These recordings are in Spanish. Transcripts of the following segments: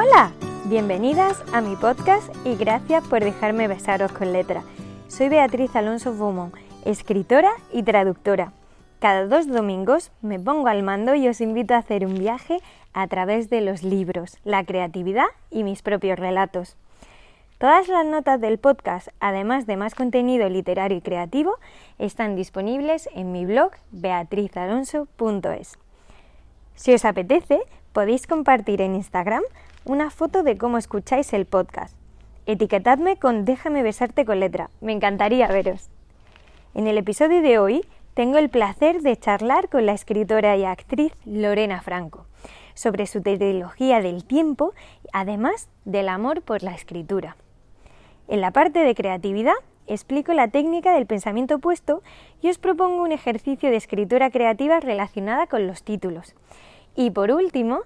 Hola, bienvenidas a mi podcast y gracias por dejarme besaros con letra. Soy Beatriz Alonso Beaumont, escritora y traductora. Cada dos domingos me pongo al mando y os invito a hacer un viaje a través de los libros, la creatividad y mis propios relatos. Todas las notas del podcast, además de más contenido literario y creativo, están disponibles en mi blog beatrizalonso.es. Si os apetece, podéis compartir en Instagram una foto de cómo escucháis el podcast. Etiquetadme con Déjame besarte con letra. Me encantaría veros. En el episodio de hoy tengo el placer de charlar con la escritora y actriz Lorena Franco sobre su trilogía del tiempo, además del amor por la escritura. En la parte de creatividad explico la técnica del pensamiento opuesto y os propongo un ejercicio de escritura creativa relacionada con los títulos. Y por último,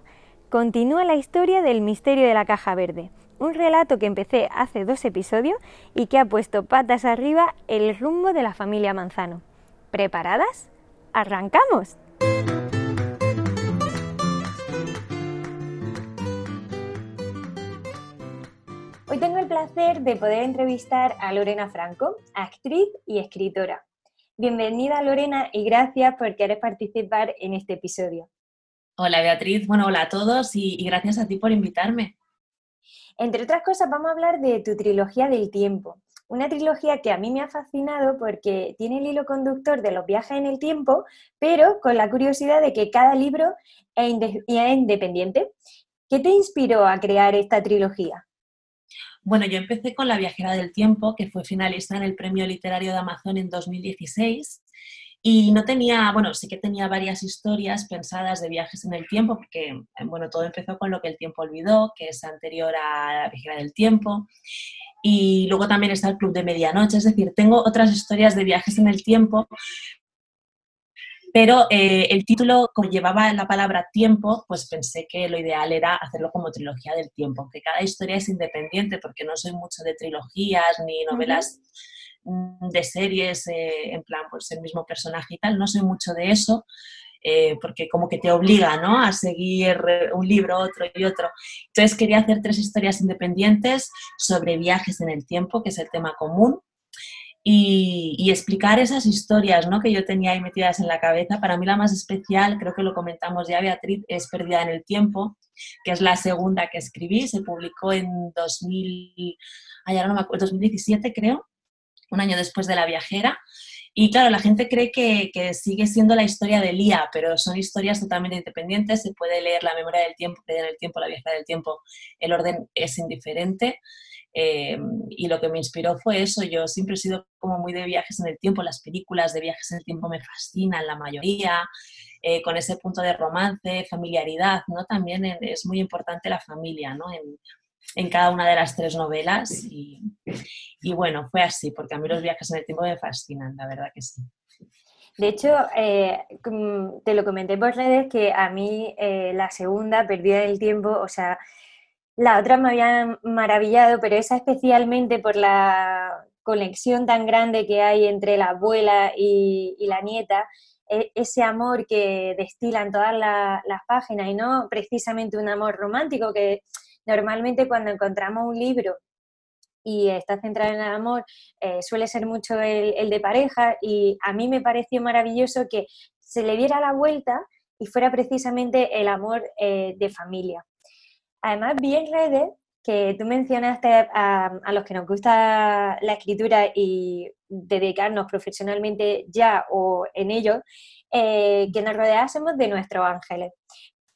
continúa la historia del misterio de la caja verde, un relato que empecé hace dos episodios y que ha puesto patas arriba el rumbo de la familia Manzano. ¿Preparadas? ¡Arrancamos! Hoy tengo el placer de poder entrevistar a Lorena Franco, actriz y escritora. Bienvenida Lorena y gracias por querer participar en este episodio. Hola Beatriz, bueno, hola a todos y, gracias a ti por invitarme. Entre otras cosas vamos a hablar de tu trilogía del tiempo, una trilogía que a mí me ha fascinado porque tiene el hilo conductor de los viajes en el tiempo, pero con la curiosidad de que cada libro es, independiente. ¿Qué te inspiró a crear esta trilogía? Bueno, yo empecé con La viajera del tiempo, que fue finalista en el Premio Literario de Amazon en 2016. Y no tenía, bueno, sí que tenía varias historias pensadas de viajes en el tiempo, porque, bueno, todo empezó con lo que el tiempo olvidó, que es anterior a La viajera del tiempo. Y luego también está el Club de Medianoche, es decir, tengo otras historias de viajes en el tiempo, pero eh, el título, como llevaba la palabra tiempo, pues pensé que lo ideal era hacerlo como trilogía del tiempo, aunque cada historia es independiente, porque no soy mucho de trilogías ni novelas de series, eh, en plan, pues el mismo personaje y tal, no soy mucho de eso. Eh, porque como que te obliga ¿no? a seguir un libro, otro y otro. Entonces quería hacer tres historias independientes sobre viajes en el tiempo, que es el tema común, y, explicar esas historias ¿no? que yo tenía ahí metidas en la cabeza. Para mí la más especial, creo que lo comentamos ya Beatriz, es Perdida en el Tiempo, que es la segunda que escribí, se publicó en 2000, ay, no me acuerdo, 2017 creo, un año después de La Viajera. Y claro, la gente cree que, que, sigue siendo la historia de Lía, pero son historias totalmente independientes. Se puede leer La memoria del tiempo, Perdida en el tiempo, La viajera del tiempo. El orden es indiferente. Eh, y lo que me inspiró fue eso. Yo siempre he sido como muy de viajes en el tiempo. Las películas de viajes en el tiempo me fascinan, la mayoría. Eh, con ese punto de romance, familiaridad, ¿no? También es muy importante la familia, ¿no? En cada una de las tres novelas. Y, y, bueno, fue así, porque a mí los viajes en el tiempo me fascinan, la verdad que sí. De hecho, eh, te lo comenté por redes que a mí la segunda, Perdida el Tiempo, o sea, la otra me había maravillado, pero esa especialmente por la conexión tan grande que hay entre la abuela y, la nieta, e, ese amor que destilan todas las páginas y no precisamente un amor romántico que normalmente cuando encontramos un libro y está centrado en el amor, eh, suele ser mucho el, de pareja y a mí me pareció maravilloso que se le diera la vuelta y fuera precisamente el amor eh, de familia. Además, vi en redes que tú mencionaste a, los que nos gusta la escritura y dedicarnos profesionalmente ya o en ello, eh, que nos rodeásemos de nuestros ángeles.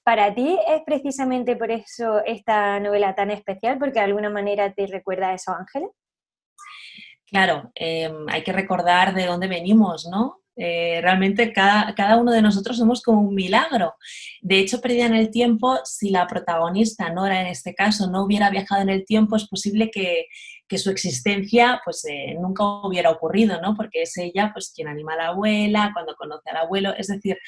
¿Para ti es precisamente por eso esta novela tan especial, porque de alguna manera te recuerda a esos ángeles? Claro, em, hay que recordar de dónde venimos, ¿no? Eh, realmente cada, cada, uno de nosotros somos como un milagro. De hecho, perdida en el tiempo, si la protagonista, Nora en este caso, no hubiera viajado en el tiempo, es posible que, que su existencia pues eh, nunca hubiera ocurrido, ¿no? Porque es ella pues quien anima a la abuela, cuando conoce al abuelo, es decir,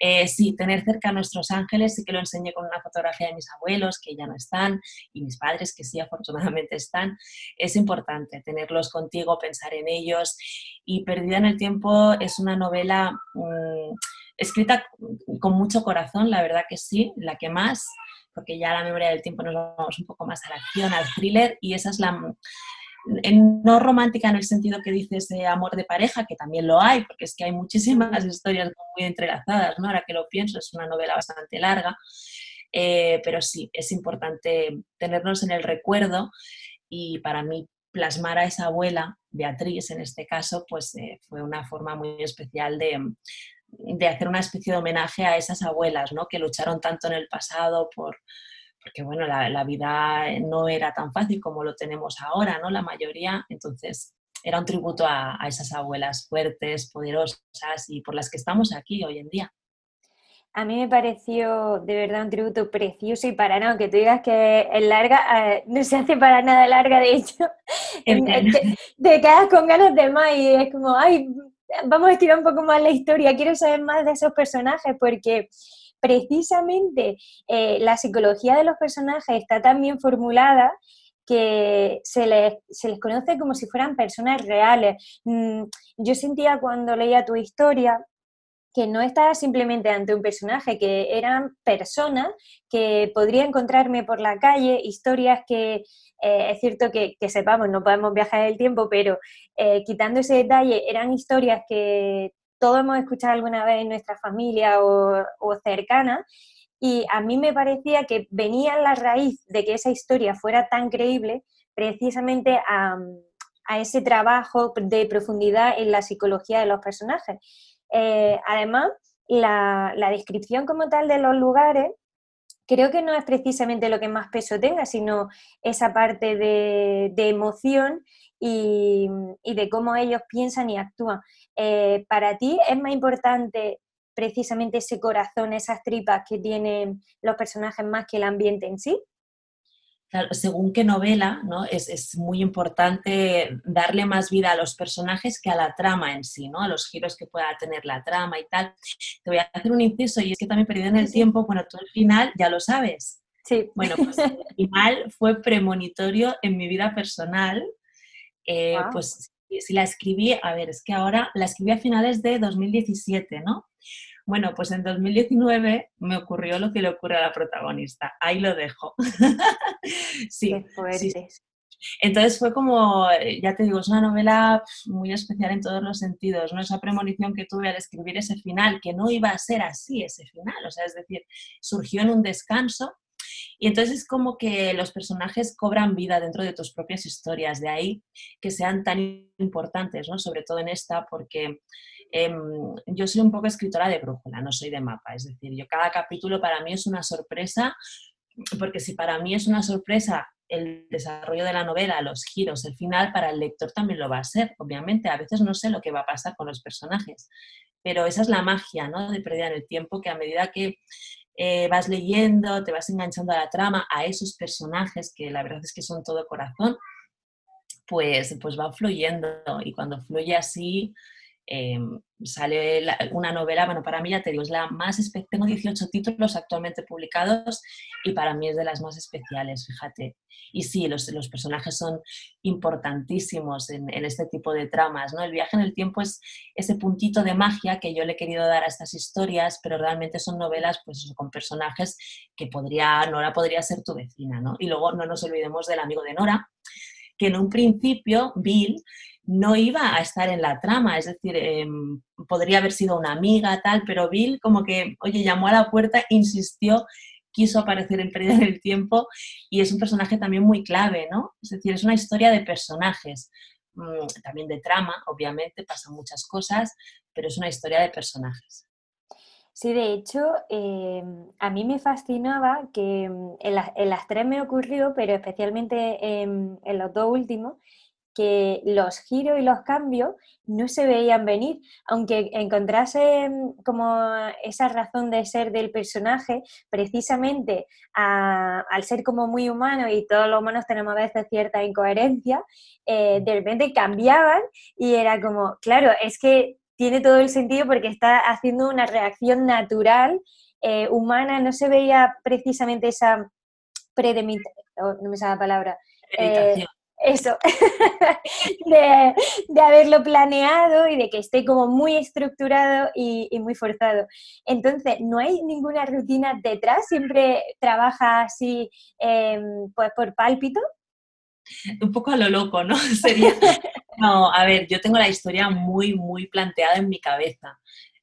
eh, sí, tener cerca a nuestros ángeles, sí que lo enseñé con una fotografía de mis abuelos, que ya no están, y mis padres, que sí, afortunadamente están, es importante tenerlos contigo, pensar en ellos, y Perdida en el Tiempo es una novela mm, escrita con mucho corazón, la verdad que sí, la que más, porque ya la memoria del tiempo nos vamos un poco más a la acción, al thriller, y esa es la no romántica en el sentido que dices de amor de pareja, que también lo hay, porque es que hay muchísimas historias muy entrelazadas, ¿no? Ahora que lo pienso, es una novela bastante larga, eh, pero sí, es importante tenernos en el recuerdo y para mí plasmar a esa abuela, Beatriz en este caso, pues eh, fue una forma muy especial de, de hacer una especie de homenaje a esas abuelas, ¿no? Que lucharon tanto en el pasado por, porque bueno, la, vida no era tan fácil como lo tenemos ahora, ¿no? La mayoría, entonces era un tributo a, esas abuelas fuertes, poderosas y por las que estamos aquí hoy en día. A mí me pareció de verdad un tributo precioso y para nada, que tú digas que es larga, eh, no se hace para nada larga, de hecho, te, te, quedas con ganas de más y es como, ay, vamos a estirar un poco más la historia, quiero saber más de esos personajes porque precisamente eh, la psicología de los personajes está tan bien formulada que se les, se les conoce como si fueran personas reales. Mm, yo sentía cuando leía tu historia que no estaba simplemente ante un personaje, que eran personas que podría encontrarme por la calle, historias que eh, es cierto que, sepamos, no podemos viajar el tiempo, pero eh, quitando ese detalle, eran historias que todos hemos escuchado alguna vez en nuestra familia o, cercana, y a mí me parecía que venía la raíz de que esa historia fuera tan creíble precisamente a, ese trabajo de profundidad en la psicología de los personajes. Eh, además, la, descripción como tal de los lugares creo que no es precisamente lo que más peso tenga, sino esa parte de, emoción y, de cómo ellos piensan y actúan. Eh, para ti es más importante precisamente ese corazón, esas tripas que tienen los personajes más que el ambiente en sí? Según qué novela, ¿no? Es, muy importante darle más vida a los personajes que a la trama en sí, ¿no? A los giros que pueda tener la trama y tal. Te voy a hacer un inciso y es que también perdido en el tiempo, bueno, tú al final ya lo sabes. Sí. Bueno, pues el final fue premonitorio en mi vida personal. Eh, pues si la escribí, a ver, es que ahora la escribí a finales de 2017, ¿no? Bueno, pues en 2019 me ocurrió lo que le ocurre a la protagonista. Ahí lo dejo. sí, sí, Entonces fue como, ya te digo, es una novela muy especial en todos los sentidos, ¿no? Esa premonición que tuve al escribir ese final, que no iba a ser así ese final, o sea, es decir, surgió en un descanso y entonces es como que los personajes cobran vida dentro de tus propias historias, de ahí que sean tan importantes, ¿no? Sobre todo en esta, porque em, yo soy un poco escritora de brújula, no soy de mapa, es decir, yo cada capítulo para mí es una sorpresa, porque si para mí es una sorpresa el desarrollo de la novela, los giros, el final, para el lector también lo va a ser, obviamente. A veces no sé lo que va a pasar con los personajes, pero esa es la magia ¿no? de perder el tiempo, que a medida que eh, vas leyendo, te vas enganchando a la trama, a esos personajes que la verdad es que son todo corazón, pues, pues va fluyendo y cuando fluye así em, sale una novela, bueno, para mí ya te digo, es la más, tengo 18 títulos actualmente publicados y para mí es de las más especiales, fíjate. Y sí, los, los personajes son importantísimos en, este tipo de tramas, ¿no? El viaje en el tiempo es ese puntito de magia que yo le he querido dar a estas historias, pero realmente son novelas, pues con personajes que podría, Nora podría ser tu vecina, ¿no? Y luego no nos olvidemos del amigo de Nora, que en un principio Bill no iba a estar en la trama, es decir, em, podría haber sido una amiga, tal, pero Bill como que, oye, llamó a la puerta, insistió, quiso aparecer en Pérdida del Tiempo y es un personaje también muy clave, ¿no? Es decir, es una historia de personajes, mm, también de trama, obviamente, pasan muchas cosas, pero es una historia de personajes. Sí, de hecho, em, a mí me fascinaba que mm, en, las tres me ocurrió, pero especialmente en los dos últimos, que los giros y los cambios no se veían venir, aunque encontrase como esa razón de ser del personaje, precisamente al ser como muy humano y todos los humanos tenemos a veces cierta incoherencia, eh, de repente cambiaban y era como, claro, es que tiene todo el sentido porque está haciendo una reacción natural, eh, humana, no se veía precisamente esa predemitación, no me sale la palabra. Eh, eso, de, haberlo planeado y de que esté como muy estructurado y, muy forzado. Entonces, ¿no hay ninguna rutina detrás? ¿Siempre trabaja así em, pues por pálpito? Un poco a lo loco, ¿no? Sería... No, a ver, yo tengo la historia muy, muy planteada en mi cabeza.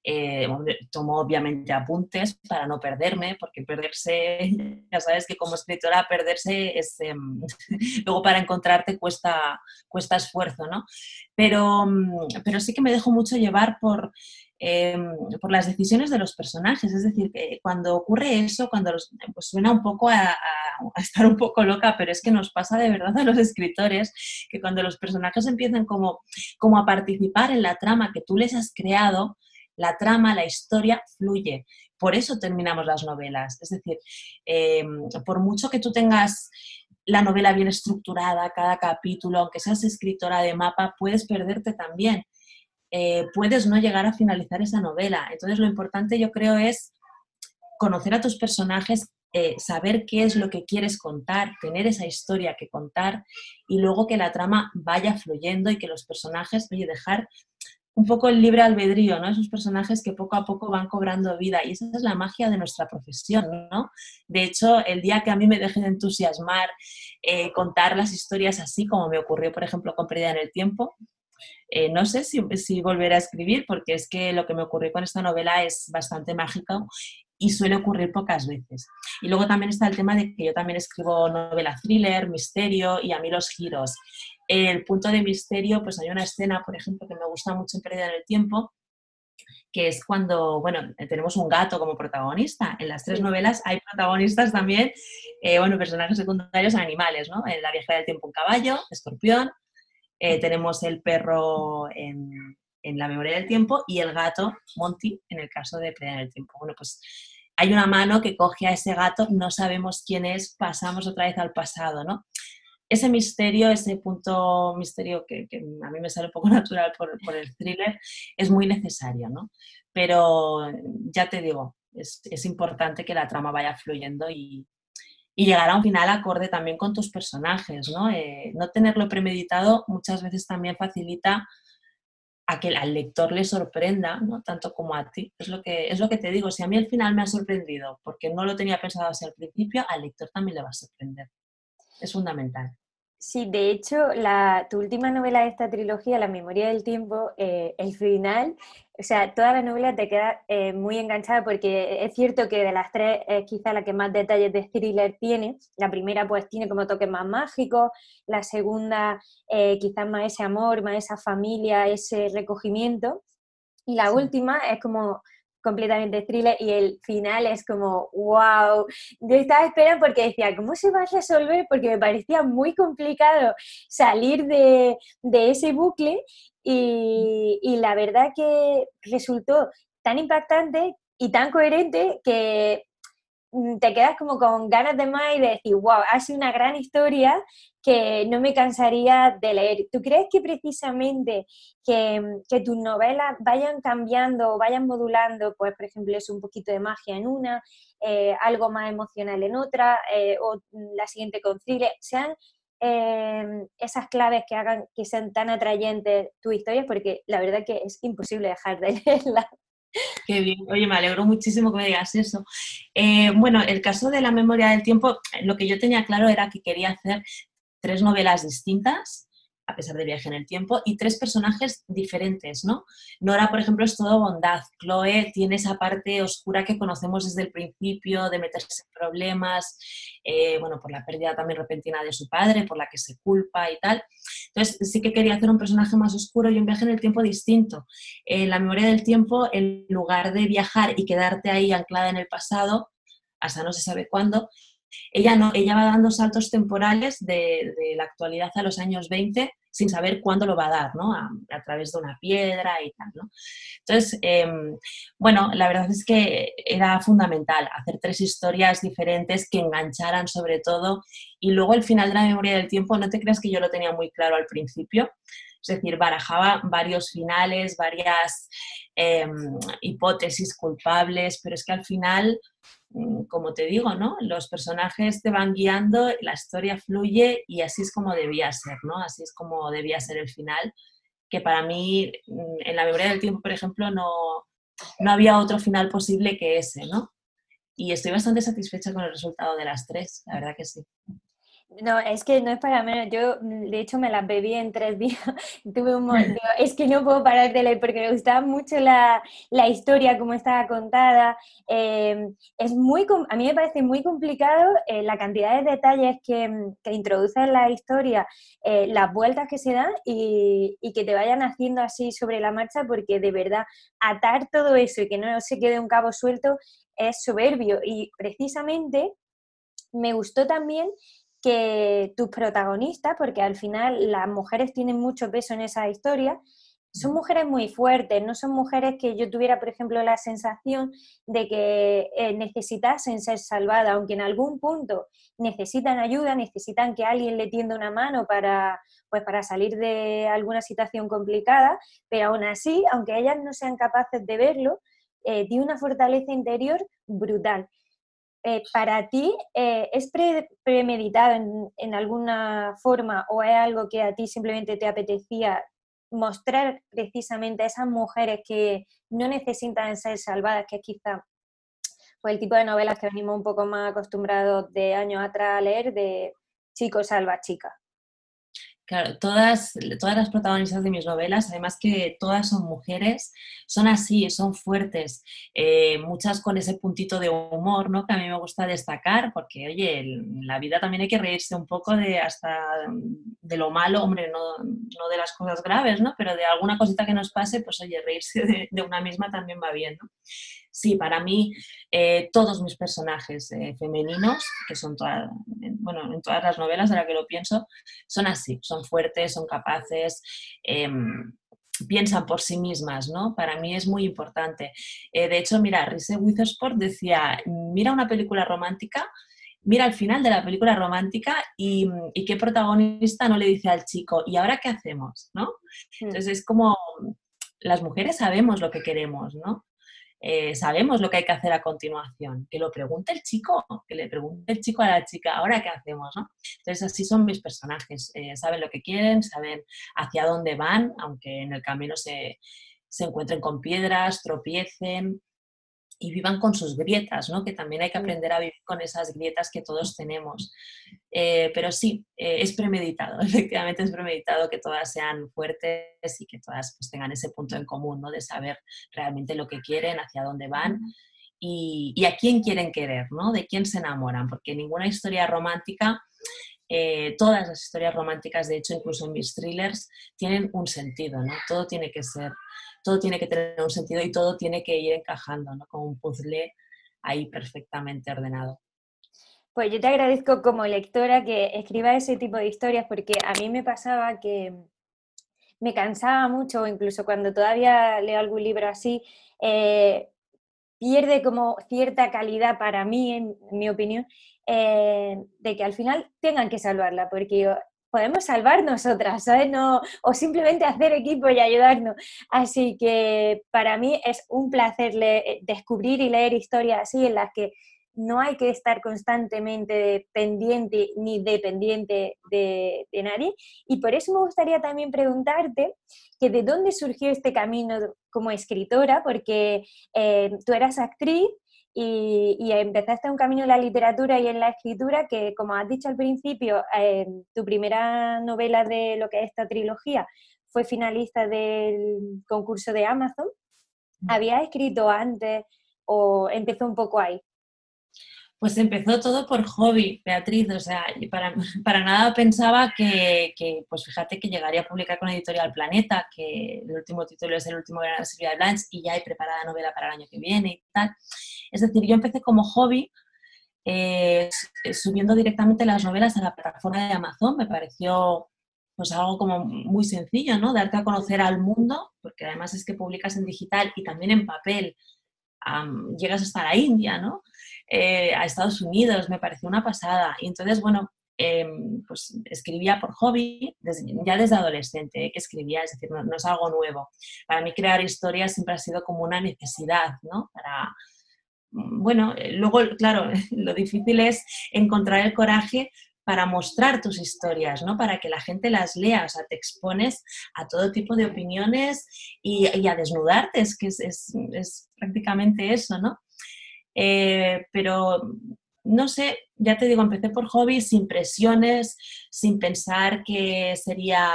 Eh, tomo obviamente apuntes para no perderme, porque perderse, ya sabes que como escritora perderse es, em, luego para encontrarte cuesta, cuesta esfuerzo, ¿no? Pero, mm, pero sí que me dejo mucho llevar por, em, por las decisiones de los personajes, es decir, que cuando ocurre eso, cuando pues suena un poco a, a, estar un poco loca, pero es que nos pasa de verdad a los escritores que cuando los personajes empiezan como, como a participar en la trama que tú les has creado, la trama, la historia fluye. Por eso terminamos las novelas. Es decir, em, por mucho que tú tengas la novela bien estructurada, cada capítulo, aunque seas escritora de mapa, puedes perderte también. Eh, puedes no llegar a finalizar esa novela. Entonces lo importante yo creo es conocer a tus personajes, eh, saber qué es lo que quieres contar, tener esa historia que contar y luego que la trama vaya fluyendo y que los personajes, oye, dejar un poco el libre albedrío, ¿no? Esos personajes que poco a poco van cobrando vida y esa es la magia de nuestra profesión, ¿no? De hecho, el día que a mí me deje de entusiasmar eh, contar las historias así, como me ocurrió, por ejemplo, con Pérdida en el Tiempo, eh, no sé si, si volveré a escribir porque es que lo que me ocurrió con esta novela es bastante mágico y suele ocurrir pocas veces. Y luego también está el tema de que yo también escribo novela thriller, misterio y a mí los giros el punto de misterio, pues hay una escena, por ejemplo, que me gusta mucho en Pérdida en el Tiempo, que es cuando, bueno, tenemos un gato como protagonista. En las tres novelas hay protagonistas también, eh, bueno, personajes secundarios animales, ¿no? En La vieja del tiempo un caballo, escorpión, eh, tenemos el perro en, en, La memoria del tiempo y el gato, Monty, en el caso de Pérdida en el Tiempo. Bueno, pues hay una mano que coge a ese gato, no sabemos quién es, pasamos otra vez al pasado, ¿no? Ese misterio, ese punto misterio que, a mí me sale un poco natural por, el thriller, es muy necesario, ¿no? Pero ya te digo, es, importante que la trama vaya fluyendo y, llegar a un final acorde también con tus personajes, ¿no? Eh, no tenerlo premeditado muchas veces también facilita a que al lector le sorprenda, ¿no? tanto como a ti. Es lo, que, es lo que te digo, si a mí el final me ha sorprendido porque no lo tenía pensado así al principio, al lector también le va a sorprender. Es fundamental. Sí, de hecho, la, tu última novela de esta trilogía, La memoria del tiempo, eh, el final, o sea, toda la novela te queda eh, muy enganchada porque es cierto que de las tres es quizá la que más detalles de thriller tiene. La primera pues tiene como toques más mágicos, la segunda eh, quizás más ese amor, más esa familia, ese recogimiento. Y la última es como completamente thriller y el final es como, wow, yo estaba esperando porque decía, ¿cómo se va a resolver? Porque me parecía muy complicado salir de, ese bucle y, y la verdad que resultó tan impactante y tan coherente que Mm, te quedas como con ganas de más y de decir, wow, ha sido una gran historia que no me cansaría de leer. ¿Tú crees que precisamente que, que tus novelas vayan cambiando o vayan modulando, pues por ejemplo, es un poquito de magia en una, eh, algo más emocional en otra, eh, o la siguiente con thriller, sean em, esas claves que hagan que sean tan atrayentes tus historias, porque la verdad que es imposible dejar de leerlas. Qué bien, oye, me alegro muchísimo que me digas eso. Eh, bueno, el caso de la memoria del tiempo, lo que yo tenía claro era que quería hacer tres novelas distintas a pesar de viaje en el tiempo, y tres personajes diferentes, ¿no? Nora, por ejemplo, es todo bondad. Chloe tiene esa parte oscura que conocemos desde el principio, de meterse en problemas, eh, bueno, por la pérdida también repentina de su padre, por la que se culpa y tal. Entonces, sí que quería hacer un personaje más oscuro y un viaje en el tiempo distinto. En la memoria del tiempo, en lugar de viajar y quedarte ahí anclada en el pasado, hasta no se sabe cuándo, ella, no, ella va dando saltos temporales de, la actualidad a los años 20 sin saber cuándo lo va a dar, ¿no? A, través de una piedra y tal, ¿no? Entonces, em, bueno, la verdad es que era fundamental hacer tres historias diferentes que engancharan sobre todo y luego el final de la memoria del tiempo, no te creas que yo lo tenía muy claro al principio, es decir, barajaba varios finales, varias em, hipótesis culpables, pero es que al final como te digo, ¿no? Los personajes te van guiando, la historia fluye y así es como debía ser, ¿no? Así es como debía ser el final, que para mí, mm, en la memoria del tiempo, por ejemplo, no, no había otro final posible que ese, ¿no? Y estoy bastante satisfecha con el resultado de las tres, la verdad que sí. No, es que no es para menos. Yo, mm, de hecho, me las bebí en tres días. Tuve un es que no puedo parar de leer porque me gustaba mucho la, la historia, cómo estaba contada. Em, es muy, a mí me parece muy complicado eh, la cantidad de detalles que, mm, que introduce en la historia, eh, las vueltas que se dan y, y, que te vayan haciendo así sobre la marcha, porque de verdad atar todo eso y que no se quede un cabo suelto es soberbio. Y precisamente me gustó también que tus protagonistas, porque al final las mujeres tienen mucho peso en esa historia, son mujeres muy fuertes, no son mujeres que yo tuviera, por ejemplo, la sensación de que eh, necesitasen ser salvadas, aunque en algún punto necesitan ayuda, necesitan que alguien le tienda una mano para, pues, para salir de alguna situación complicada, pero aún así, aunque ellas no sean capaces de verlo, eh, tiene una fortaleza interior brutal. Eh, para ti eh, es premeditado en, alguna forma o es algo que a ti simplemente te apetecía mostrar precisamente a esas mujeres que no necesitan ser salvadas, que quizá pues, el tipo de novelas que venimos un poco más acostumbrados de años atrás a leer, de chico salva chica? Claro, todas, todas las protagonistas de mis novelas, además que todas son mujeres, son así, son fuertes, eh, muchas con ese puntito de humor, ¿no? Que a mí me gusta destacar, porque, oye, en la vida también hay que reírse un poco de hasta de lo malo, hombre, no, no de las cosas graves, ¿no? Pero de alguna cosita que nos pase, pues, oye, reírse de, una misma también va bien. Sí, para mí eh, todos mis personajes eh, femeninos, que son todas, bueno, en todas las novelas, ahora que lo pienso, son así, son fuertes, son capaces, em, piensan por sí mismas, ¿no? Para mí es muy importante. Eh, de hecho, mira, Reese Witherspoon decía, mira una película romántica, mira al final de la película romántica y, y, qué protagonista no le dice al chico, ¿y ahora qué hacemos? ¿no? Hmm. Entonces es como, las mujeres sabemos lo que queremos, ¿no? Eh, sabemos lo que hay que hacer a continuación. Que lo pregunte el chico, que le pregunte el chico a la chica, ¿ahora qué hacemos? ¿no? Entonces así son mis personajes, eh, saben lo que quieren, saben hacia dónde van, aunque en el camino se, se encuentren con piedras, tropiecen, y vivan con sus grietas, ¿no? que también hay que aprender a vivir con esas grietas que todos tenemos. Eh, pero sí, eh, es premeditado, efectivamente es premeditado que todas sean fuertes y que todas pues, tengan ese punto en común, ¿no? de saber realmente lo que quieren, hacia dónde van y, y a quién quieren querer, ¿no? de quién se enamoran, porque ninguna historia romántica eh, todas las historias románticas, de hecho, incluso en mis thrillers, tienen un sentido, ¿no? Todo tiene que ser, todo tiene que tener un sentido y todo tiene que ir encajando, ¿no? Como un puzzle ahí perfectamente ordenado. Pues yo te agradezco como lectora que escriba ese tipo de historias porque a mí me pasaba que me cansaba mucho, incluso cuando todavía leo algún libro así, eh, pierde como cierta calidad para mí, en mi opinión, eh, de que al final tengan que salvarla, porque podemos salvar nosotras, o simplemente hacer equipo y ayudarnos. Así que para mí es un placer descubrir y leer historias así en las que no hay que estar constantemente pendiente ni dependiente de, nadie. Y por eso me gustaría también preguntarte que de dónde surgió este camino como escritora, porque eh, tú eras actriz y, empezaste un camino en la literatura y en la escritura que, como has dicho al principio, eh, tu primera novela de lo que es esta trilogía fue finalista del concurso de Amazon. Mm. ¿Habías escrito antes o empezó un poco ahí? Pues empezó todo por hobby, Beatriz, o sea, para, para nada pensaba que, que, pues fíjate que llegaría a publicar con Editorial Planeta, que el último título es el último gran de Silvia Blanche y ya hay preparada novela para el año que viene y tal. Es decir, yo empecé como hobby eh, subiendo directamente las novelas a la plataforma de Amazon, me pareció pues algo como muy sencillo, ¿no? Darte a conocer al mundo, porque además es que publicas en digital y también en papel, llegas hasta la India, ¿no? Eh, a Estados Unidos, me pareció una pasada. Y entonces, bueno, em, pues escribía por hobby, ya desde adolescente que escribía, es decir, no, es algo nuevo. Para mí crear historias siempre ha sido como una necesidad, ¿no? Para, bueno, eh, luego, claro, lo difícil es encontrar el coraje para mostrar tus historias, ¿no? Para que la gente las lea, o sea, te expones a todo tipo de opiniones y, a desnudarte, es que es, prácticamente eso, ¿no? Eh, pero no sé, ya te digo, empecé por hobby, sin presiones, sin pensar que sería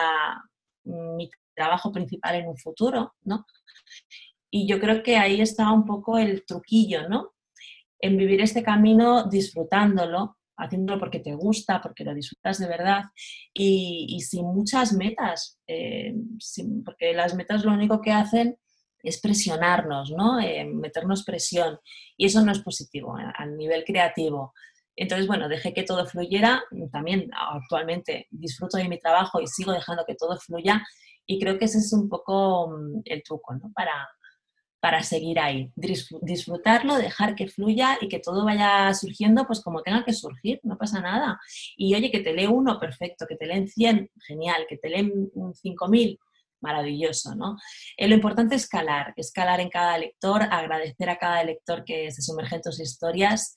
mi trabajo principal en un futuro, ¿no? Y yo creo que ahí está un poco el truquillo, ¿no? En vivir este camino disfrutándolo, haciéndolo porque te gusta, porque lo disfrutas de verdad y, sin muchas metas, eh, porque las metas lo único que hacen es presionarnos, ¿no? Eh, meternos presión y eso no es positivo a, nivel creativo. Entonces, bueno, dejé que todo fluyera, también actualmente disfruto de mi trabajo y sigo dejando que todo fluya y creo que ese es un poco mm, el truco, ¿no? Para, para seguir ahí, disfrutarlo, dejar que fluya y que todo vaya surgiendo pues como tenga que surgir, no pasa nada. Y oye, que te lee uno, perfecto, que te leen 100, genial, que te leen 5000, maravilloso, ¿no? Eh, lo importante es escalar, escalar en cada lector, agradecer a cada lector que se sumerge en tus historias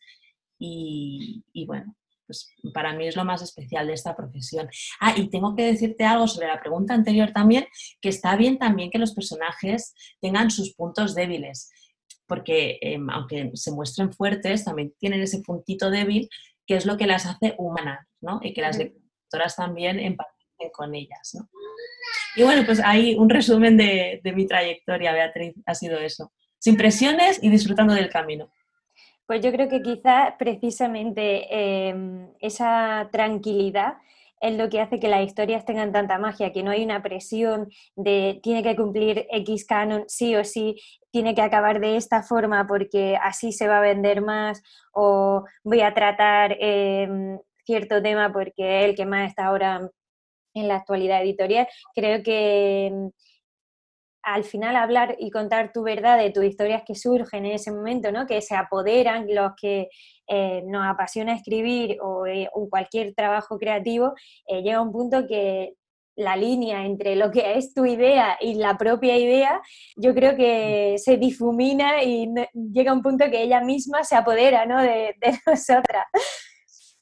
y, y bueno, pues, para mí es lo más especial de esta profesión. Ah, y tengo que decirte algo sobre la pregunta anterior también, que está bien también que los personajes tengan sus puntos débiles, porque em, aunque se muestren fuertes, también tienen ese puntito débil que es lo que las hace humanas, ¿no? Y que las lectoras también empaticen con ellas, ¿no? Y bueno, pues ahí un resumen de mi trayectoria, Beatriz, ha sido eso. Sin presiones y disfrutando del camino. Pues yo creo que quizás precisamente em, esa tranquilidad es lo que hace que las historias tengan tanta magia, que no hay una presión de tiene que cumplir X canon sí o sí, tiene que acabar de esta forma porque así se va a vender más, o voy a tratar em, cierto tema porque es el que más está ahora en la actualidad editorial. Creo que em, al final hablar y contar tu verdad de tus historias que surgen en ese momento, ¿no? que se apoderan, los que eh, nos apasiona escribir o, eh, cualquier trabajo creativo, eh, llega un punto que la línea entre lo que es tu idea y la propia idea, yo creo que se difumina y llega un punto que ella misma se apodera ¿no? de, de nosotras.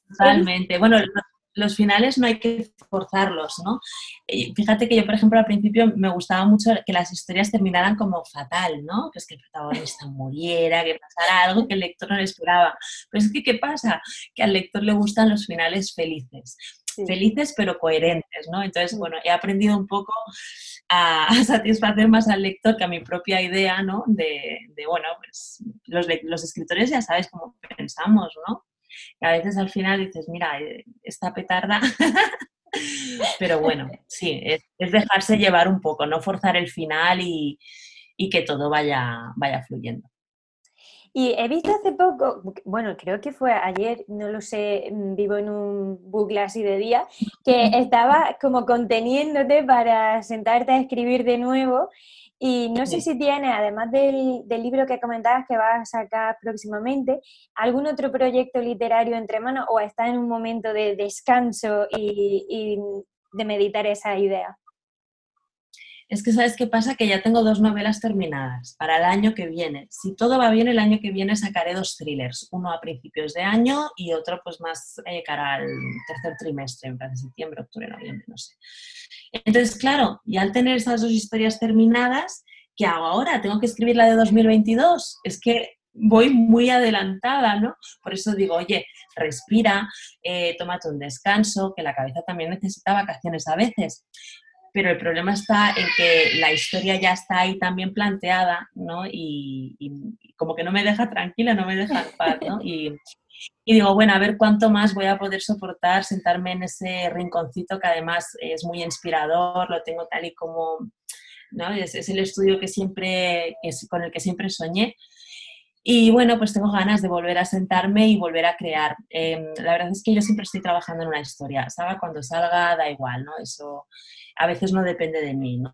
Totalmente. Bueno, los finales no hay que forzarlos, ¿no? Fíjate que yo, por ejemplo, al principio me gustaba mucho que las historias terminaran como fatal, ¿no? Pues que el protagonista muriera, que pasara algo que el lector no le esperaba. Pero es que, ¿qué pasa? Que al lector le gustan los finales felices. Felices pero coherentes, ¿no? Entonces, bueno, he aprendido un poco a, satisfacer más al lector que a mi propia idea, ¿no? De, bueno, pues los, los escritores ya sabes cómo pensamos, ¿no? Y a veces al final dices, mira, eh, esta petarda. Pero bueno, sí, es, dejarse llevar un poco, no forzar el final y, que todo vaya, vaya fluyendo. Y he visto hace poco, bueno, creo que fue ayer, no lo sé, mm, vivo en un bucle así de día, que estaba como conteniéndote para sentarte a escribir de nuevo y no sé si tiene, además del, libro que comentabas que vas a sacar próximamente, algún otro proyecto literario entre manos o está en un momento de descanso y, de meditar esa idea. Es que sabes qué pasa, que ya tengo dos novelas terminadas para el año que viene. Si todo va bien, el año que viene sacaré dos thrillers, uno a principios de año y otro pues más eh, cara al tercer trimestre, en de septiembre, octubre, noviembre, no sé. Entonces, claro, y al tener esas dos historias terminadas, ¿qué hago ahora? ¿Tengo que escribir la de 2022? Es que voy muy adelantada, ¿no? Por eso digo, oye, respira, eh, tómate un descanso, que la cabeza también necesita vacaciones a veces. Pero el problema está en que la historia ya está ahí también planteada, ¿no? Y, como que no me deja tranquila, no me deja en paz, ¿no? Y, y digo, bueno, a ver cuánto más voy a poder soportar sentarme en ese rinconcito que además es muy inspirador, lo tengo tal y como, ¿no? Es, el estudio que siempre, es con el que siempre soñé. Y bueno, pues tengo ganas de volver a sentarme y volver a crear. Em, la verdad es que yo siempre estoy trabajando en una historia. Salga cuando salga, da igual, ¿no? Eso a veces no depende de mí, ¿no?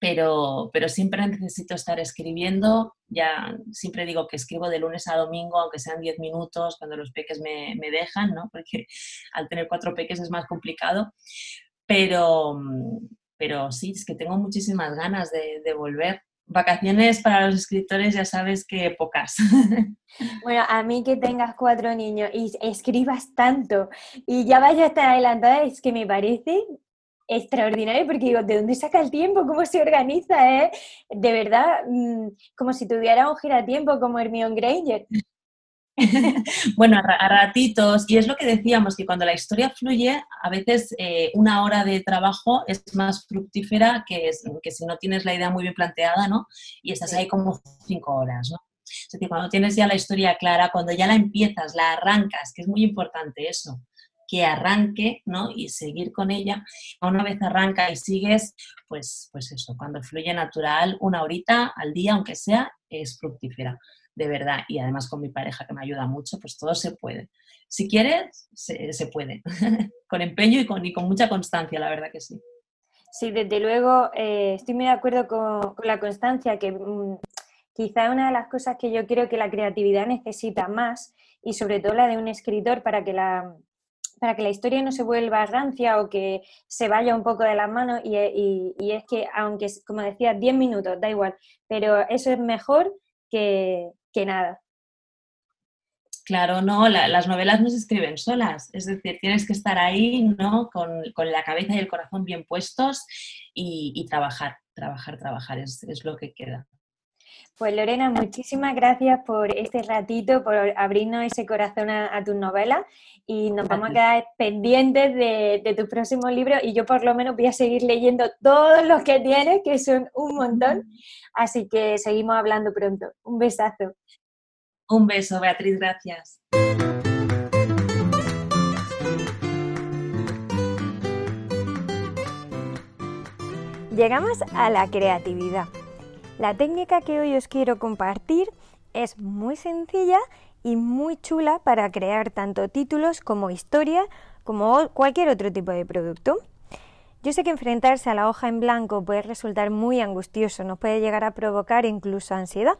pero, pero siempre necesito estar escribiendo. Ya siempre digo que escribo de lunes a domingo, aunque sean 10 minutos, cuando los peques me, me dejan, ¿no? porque al tener cuatro peques es más complicado. Pero, pero sí, es que tengo muchísimas ganas de, de volver Vacaciones para los escritores ya sabes que pocas. Bueno, a mí que tengas cuatro niños y escribas tanto y ya vayas tan adelantada, es que me parece extraordinario porque digo, ¿de dónde saca el tiempo? ¿Cómo se organiza? Eh? De verdad, mm, como si tuviera un giratiempo como Hermione Granger. bueno, a, ratitos, y es lo que decíamos, que cuando la historia fluye, a veces eh, una hora de trabajo es más fructífera que, que, si no tienes la idea muy bien planteada, ¿no? Y estás ahí como cinco horas, ¿no? Es decir, cuando tienes ya la historia clara, cuando ya la empiezas, la arrancas, que es muy importante eso, que arranque, ¿no? Y seguir con ella. Una vez arranca y sigues, pues, pues eso, cuando fluye natural, una horita al día, aunque sea, es fructífera de verdad, y además con mi pareja que me ayuda mucho, pues todo se puede. Si quieres, se, puede, con empeño y con, y con mucha constancia, la verdad que sí. Sí, desde luego, eh, estoy muy de acuerdo con, la constancia, que mm, quizá una de las cosas que yo creo que la creatividad necesita más, y sobre todo la de un escritor para que la, para que la historia no se vuelva rancia o que se vaya un poco de las manos y, es que, aunque, como decía, 10 minutos, da igual, pero eso es mejor que, que nada. Claro, no, las novelas no se escriben solas, es decir, tienes que estar ahí, ¿no? Con, la cabeza y el corazón bien puestos y, trabajar, trabajar, trabajar, es, lo que queda. Pues Lorena, muchísimas gracias por este ratito, por abrirnos ese corazón a, tus novelas y nos vamos a quedar pendientes de, de tus próximos libros y yo por lo menos voy a seguir leyendo todos los que tienes, que son un montón, así que seguimos hablando pronto. Un besazo. Un beso, Beatriz, gracias. Llegamos a la creatividad. La técnica que hoy os quiero compartir es muy sencilla y muy chula para crear tanto títulos como historia como cualquier otro tipo de producto. Yo sé que enfrentarse a la hoja en blanco puede resultar muy angustioso, nos puede llegar a provocar incluso ansiedad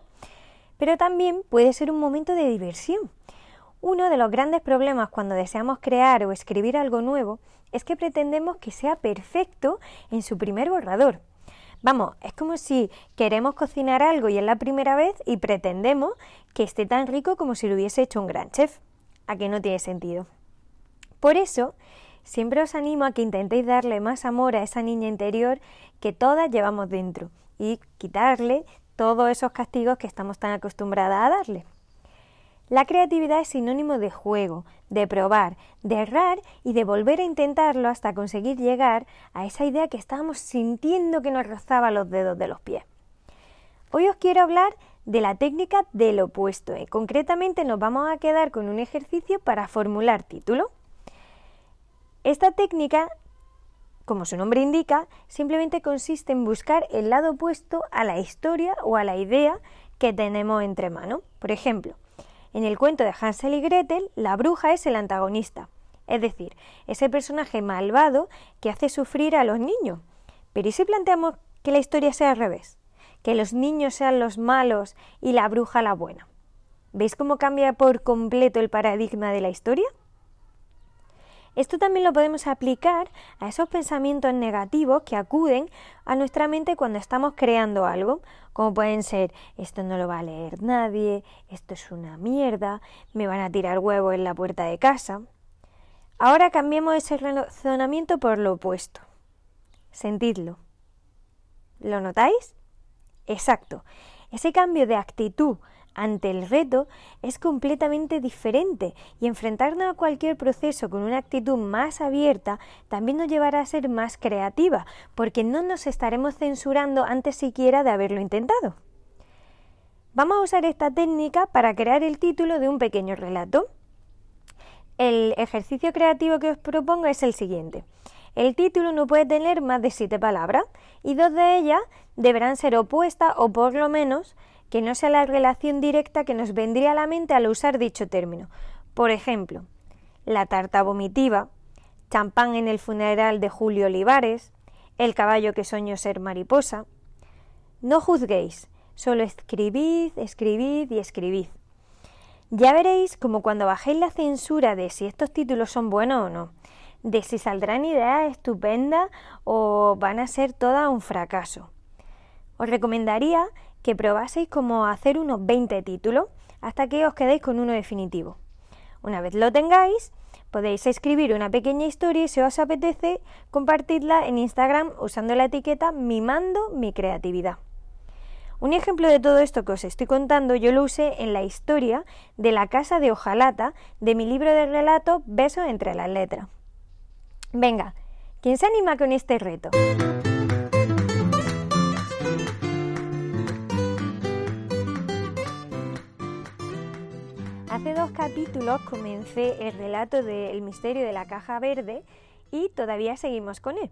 pero también puede ser un momento de diversión. Uno de los grandes problemas cuando deseamos crear o escribir algo nuevo es que pretendemos que sea perfecto en su primer borrador. Vamos, es como si queremos cocinar algo y es la primera vez y pretendemos que esté tan rico como si lo hubiese hecho un gran chef. A que no tiene sentido. Por eso, siempre os animo a que intentéis darle más amor a esa niña interior que todas llevamos dentro y quitarle todos esos castigos que estamos tan acostumbradas a darle. La creatividad es sinónimo de juego, de probar, de errar y de volver a intentarlo hasta conseguir llegar a esa idea que estábamos sintiendo que nos rozaba los dedos de los pies. Hoy os quiero hablar de la técnica del opuesto y concretamente nos vamos a quedar con un ejercicio para formular título. Esta técnica como su nombre indica, simplemente consiste en buscar el lado opuesto a la historia o a la idea que tenemos entre manos. Por ejemplo, en el cuento de Hansel y Gretel, la bruja es el antagonista, es decir, ese personaje malvado que hace sufrir a los niños. Pero ¿y si planteamos que la historia sea al revés? Que los niños sean los malos y la bruja la buena. ¿Veis cómo cambia por completo el paradigma de la historia? Esto también lo podemos aplicar a esos pensamientos negativos que acuden a nuestra mente cuando estamos creando algo, como pueden ser esto no lo va a leer nadie, esto es una mierda, me van a tirar huevos en la puerta de casa. Ahora cambiemos ese razonamiento por lo opuesto. Sentidlo. ¿Lo notáis? Exacto. Ese cambio de actitud ante el reto es completamente diferente y enfrentarnos a cualquier proceso con una actitud más abierta también nos llevará a ser más creativa, porque no nos estaremos censurando antes siquiera de haberlo intentado. Vamos a usar esta técnica para crear el título de un pequeño relato. El ejercicio creativo que os propongo es el siguiente. El título no puede tener más de siete palabras y dos de ellas deberán ser opuestas o por lo menos que no sea la relación directa que nos vendría a la mente al usar dicho término. Por ejemplo, la tarta vomitiva, champán en el funeral de Julio Olivares, el caballo que soñó ser mariposa. No juzguéis, solo escribid, escribid y escribid. Ya veréis como cuando bajéis la censura de si estos títulos son buenos o no, de si saldrán ideas estupendas o van a ser todas un fracaso. Os recomendaría que probaseis como hacer unos 20 títulos hasta que os quedéis con uno definitivo. Una vez lo tengáis, podéis escribir una pequeña historia y si os apetece, compartirla en Instagram usando la etiqueta mimando mi creatividad. Un ejemplo de todo esto que os estoy contando yo lo usé en la historia de la casa de hojalata de mi libro de relato Besos entre las letras. Venga, ¿quién se anima con este reto? Hace dos capítulos comencé el relato del misterio de la caja verde y todavía seguimos con él.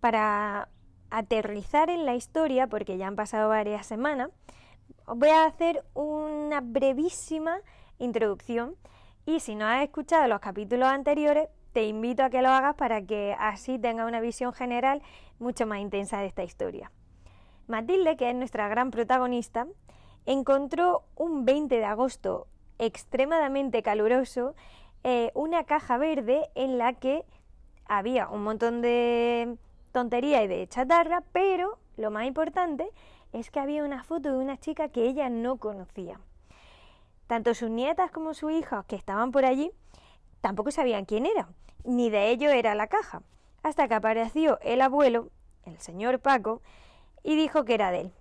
Para aterrizar en la historia, porque ya han pasado varias semanas, voy a hacer una brevísima introducción y si no has escuchado los capítulos anteriores, te invito a que lo hagas para que así tengas una visión general mucho más intensa de esta historia. Matilde, que es nuestra gran protagonista, encontró un 20 de agosto extremadamente caluroso eh, una caja verde en la que había un montón de tontería y de chatarra, pero lo más importante es que había una foto de una chica que ella no conocía. Tanto sus nietas como sus hijos que estaban por allí tampoco sabían quién era, ni de ello era la caja, hasta que apareció el abuelo, el señor Paco, y dijo que era de él.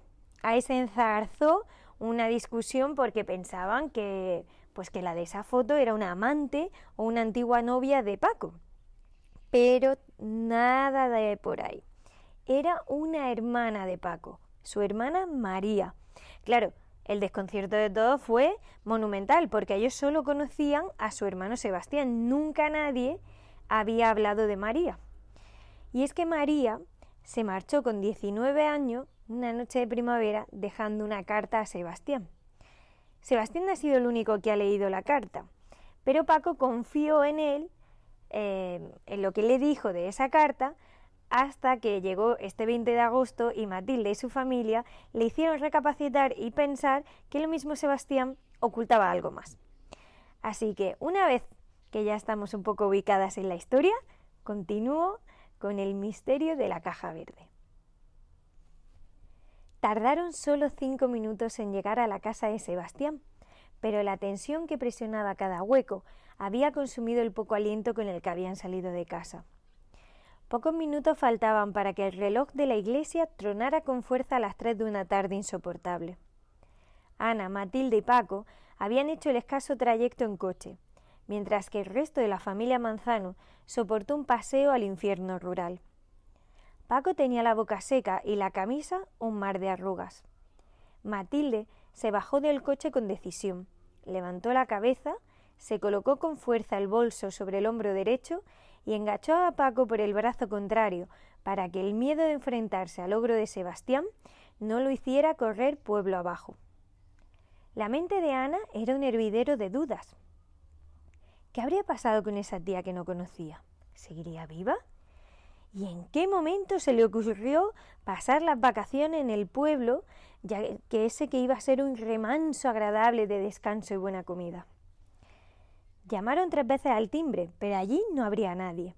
Ahí se enzarzó una discusión porque pensaban que pues que la de esa foto era una amante o una antigua novia de Paco. Pero nada de por ahí. Era una hermana de Paco, su hermana María. Claro, el desconcierto de todos fue monumental, porque ellos solo conocían a su hermano Sebastián, nunca nadie había hablado de María. Y es que María se marchó con 19 años una noche de primavera dejando una carta a Sebastián. Sebastián ha sido el único que ha leído la carta, pero Paco confió en él, eh, en lo que le dijo de esa carta, hasta que llegó este 20 de agosto y Matilde y su familia le hicieron recapacitar y pensar que lo mismo Sebastián ocultaba algo más. Así que una vez que ya estamos un poco ubicadas en la historia, continúo con el misterio de la caja verde. Tardaron solo cinco minutos en llegar a la casa de Sebastián, pero la tensión que presionaba cada hueco había consumido el poco aliento con el que habían salido de casa. Pocos minutos faltaban para que el reloj de la iglesia tronara con fuerza a las tres de una tarde insoportable. Ana, Matilde y Paco habían hecho el escaso trayecto en coche, mientras que el resto de la familia Manzano soportó un paseo al infierno rural. Paco tenía la boca seca y la camisa un mar de arrugas. Matilde se bajó del coche con decisión, levantó la cabeza, se colocó con fuerza el bolso sobre el hombro derecho y engachó a Paco por el brazo contrario para que el miedo de enfrentarse al ogro de Sebastián no lo hiciera correr pueblo abajo. La mente de Ana era un hervidero de dudas. ¿Qué habría pasado con esa tía que no conocía? ¿Seguiría viva? ¿Y en qué momento se le ocurrió pasar las vacaciones en el pueblo, ya que ese que iba a ser un remanso agradable de descanso y buena comida? Llamaron tres veces al timbre, pero allí no habría nadie.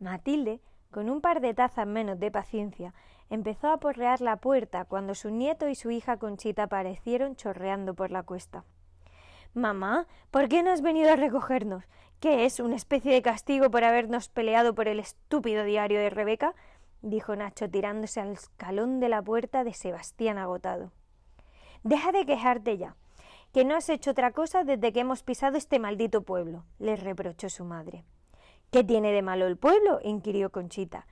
Matilde, con un par de tazas menos de paciencia, empezó a porrear la puerta cuando su nieto y su hija Conchita aparecieron chorreando por la cuesta. Mamá, ¿por qué no has venido a recogernos? ¿Qué es? ¿Una especie de castigo por habernos peleado por el estúpido diario de Rebeca? dijo Nacho tirándose al escalón de la puerta de Sebastián agotado. Deja de quejarte ya, que no has hecho otra cosa desde que hemos pisado este maldito pueblo, le reprochó su madre. ¿Qué tiene de malo el pueblo? inquirió Conchita.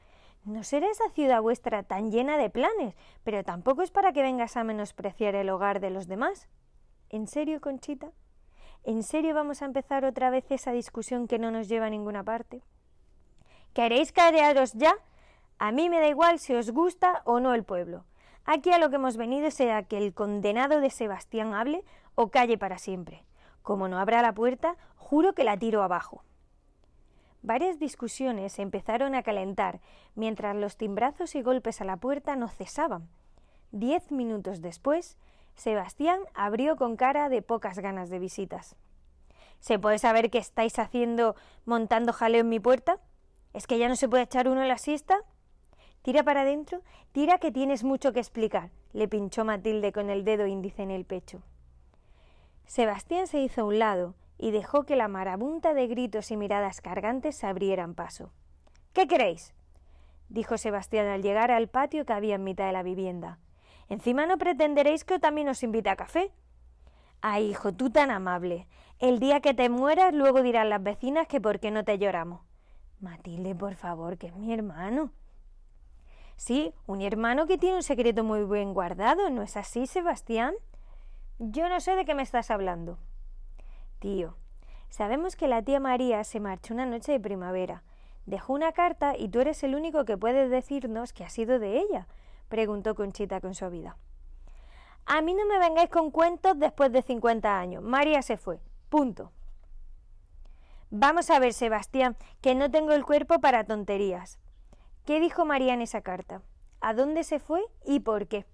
No será esa ciudad vuestra tan llena de planes, pero tampoco es para que vengas a menospreciar el hogar de los demás. ¿En serio, Conchita? ¿En serio vamos a empezar otra vez esa discusión que no nos lleva a ninguna parte? ¿Queréis caerearos ya? A mí me da igual si os gusta o no el pueblo. Aquí a lo que hemos venido sea que el condenado de Sebastián hable o calle para siempre. Como no abra la puerta, juro que la tiro abajo. Varias discusiones empezaron a calentar mientras los timbrazos y golpes a la puerta no cesaban. Diez minutos después, Sebastián abrió con cara de pocas ganas de visitas. ¿Se puede saber qué estáis haciendo montando jaleo en mi puerta? ¿Es que ya no se puede echar uno en la siesta? Tira para adentro, tira que tienes mucho que explicar, le pinchó Matilde con el dedo índice en el pecho. Sebastián se hizo a un lado y dejó que la marabunta de gritos y miradas cargantes se abrieran paso. ¿Qué queréis? dijo Sebastián al llegar al patio que había en mitad de la vivienda. Encima no pretenderéis que yo también os invite a café. Ay, hijo, tú tan amable. El día que te mueras, luego dirán las vecinas que por qué no te lloramos. Matilde, por favor, que es mi hermano. Sí, un hermano que tiene un secreto muy bien guardado, ¿no es así, Sebastián? Yo no sé de qué me estás hablando. Tío, sabemos que la tía María se marchó una noche de primavera. Dejó una carta y tú eres el único que puede decirnos que ha sido de ella, preguntó Conchita con suavidad. A mí no me vengáis con cuentos después de cincuenta años. María se fue. Punto. Vamos a ver, Sebastián, que no tengo el cuerpo para tonterías. ¿Qué dijo María en esa carta? ¿A dónde se fue y por qué?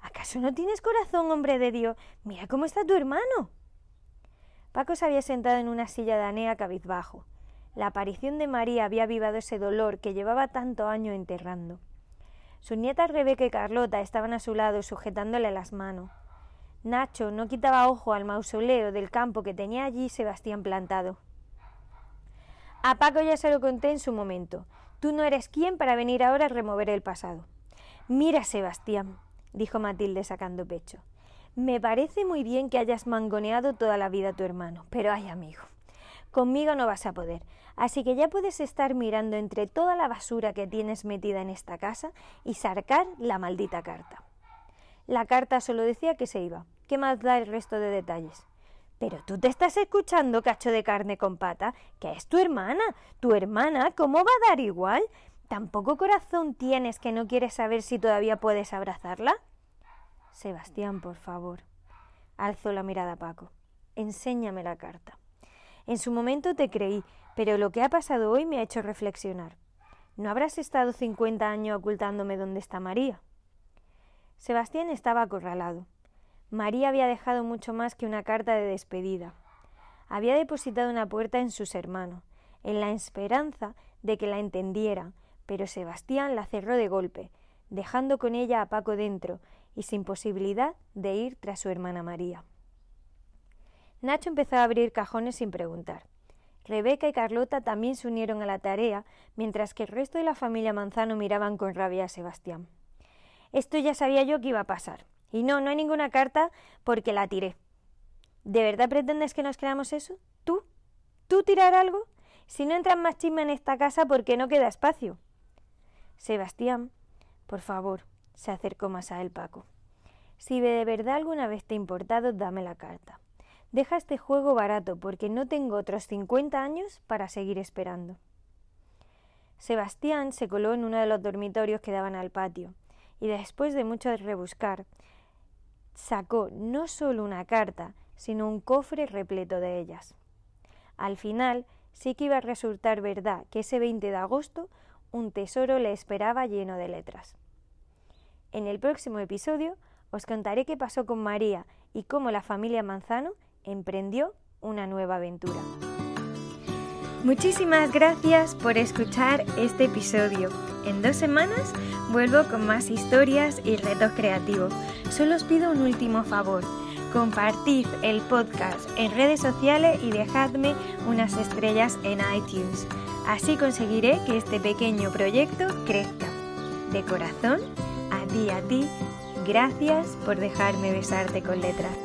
¿Acaso no tienes corazón, hombre de Dios? Mira cómo está tu hermano. Paco se había sentado en una silla de Anea cabizbajo. La aparición de María había avivado ese dolor que llevaba tanto año enterrando. Sus nietas Rebeca y Carlota estaban a su lado sujetándole las manos. Nacho no quitaba ojo al mausoleo del campo que tenía allí Sebastián plantado. A Paco ya se lo conté en su momento. Tú no eres quien para venir ahora a remover el pasado. Mira, Sebastián, dijo Matilde sacando pecho. Me parece muy bien que hayas mangoneado toda la vida a tu hermano, pero ay amigo, conmigo no vas a poder, así que ya puedes estar mirando entre toda la basura que tienes metida en esta casa y sacar la maldita carta. La carta solo decía que se iba. ¿Qué más da el resto de detalles? Pero tú te estás escuchando, cacho de carne con pata, que es tu hermana. Tu hermana, ¿cómo va a dar igual? ¿Tampoco corazón tienes que no quieres saber si todavía puedes abrazarla? Sebastián, por favor. Alzó la mirada Paco. Enséñame la carta. En su momento te creí, pero lo que ha pasado hoy me ha hecho reflexionar. ¿No habrás estado cincuenta años ocultándome dónde está María? Sebastián estaba acorralado. María había dejado mucho más que una carta de despedida. Había depositado una puerta en sus hermanos, en la esperanza de que la entendiera, pero Sebastián la cerró de golpe, dejando con ella a Paco dentro y sin posibilidad de ir tras su hermana María. Nacho empezó a abrir cajones sin preguntar. Rebeca y Carlota también se unieron a la tarea, mientras que el resto de la familia Manzano miraban con rabia a Sebastián. Esto ya sabía yo que iba a pasar. Y no, no hay ninguna carta porque la tiré. ¿De verdad pretendes que nos creamos eso? ¿Tú? ¿Tú tirar algo? Si no entran más chisme en esta casa, ¿por qué no queda espacio? Sebastián, por favor, se acercó más a él Paco. Si de verdad alguna vez te ha importado, dame la carta. Deja este juego barato, porque no tengo otros cincuenta años para seguir esperando. Sebastián se coló en uno de los dormitorios que daban al patio, y después de mucho rebuscar, sacó no solo una carta, sino un cofre repleto de ellas. Al final, sí que iba a resultar verdad que ese 20 de agosto un tesoro le esperaba lleno de letras. En el próximo episodio os contaré qué pasó con María y cómo la familia Manzano emprendió una nueva aventura. Muchísimas gracias por escuchar este episodio. En dos semanas vuelvo con más historias y retos creativos. Solo os pido un último favor. Compartid el podcast en redes sociales y dejadme unas estrellas en iTunes. Así conseguiré que este pequeño proyecto crezca. De corazón, a ti, a ti, gracias por dejarme besarte con letras.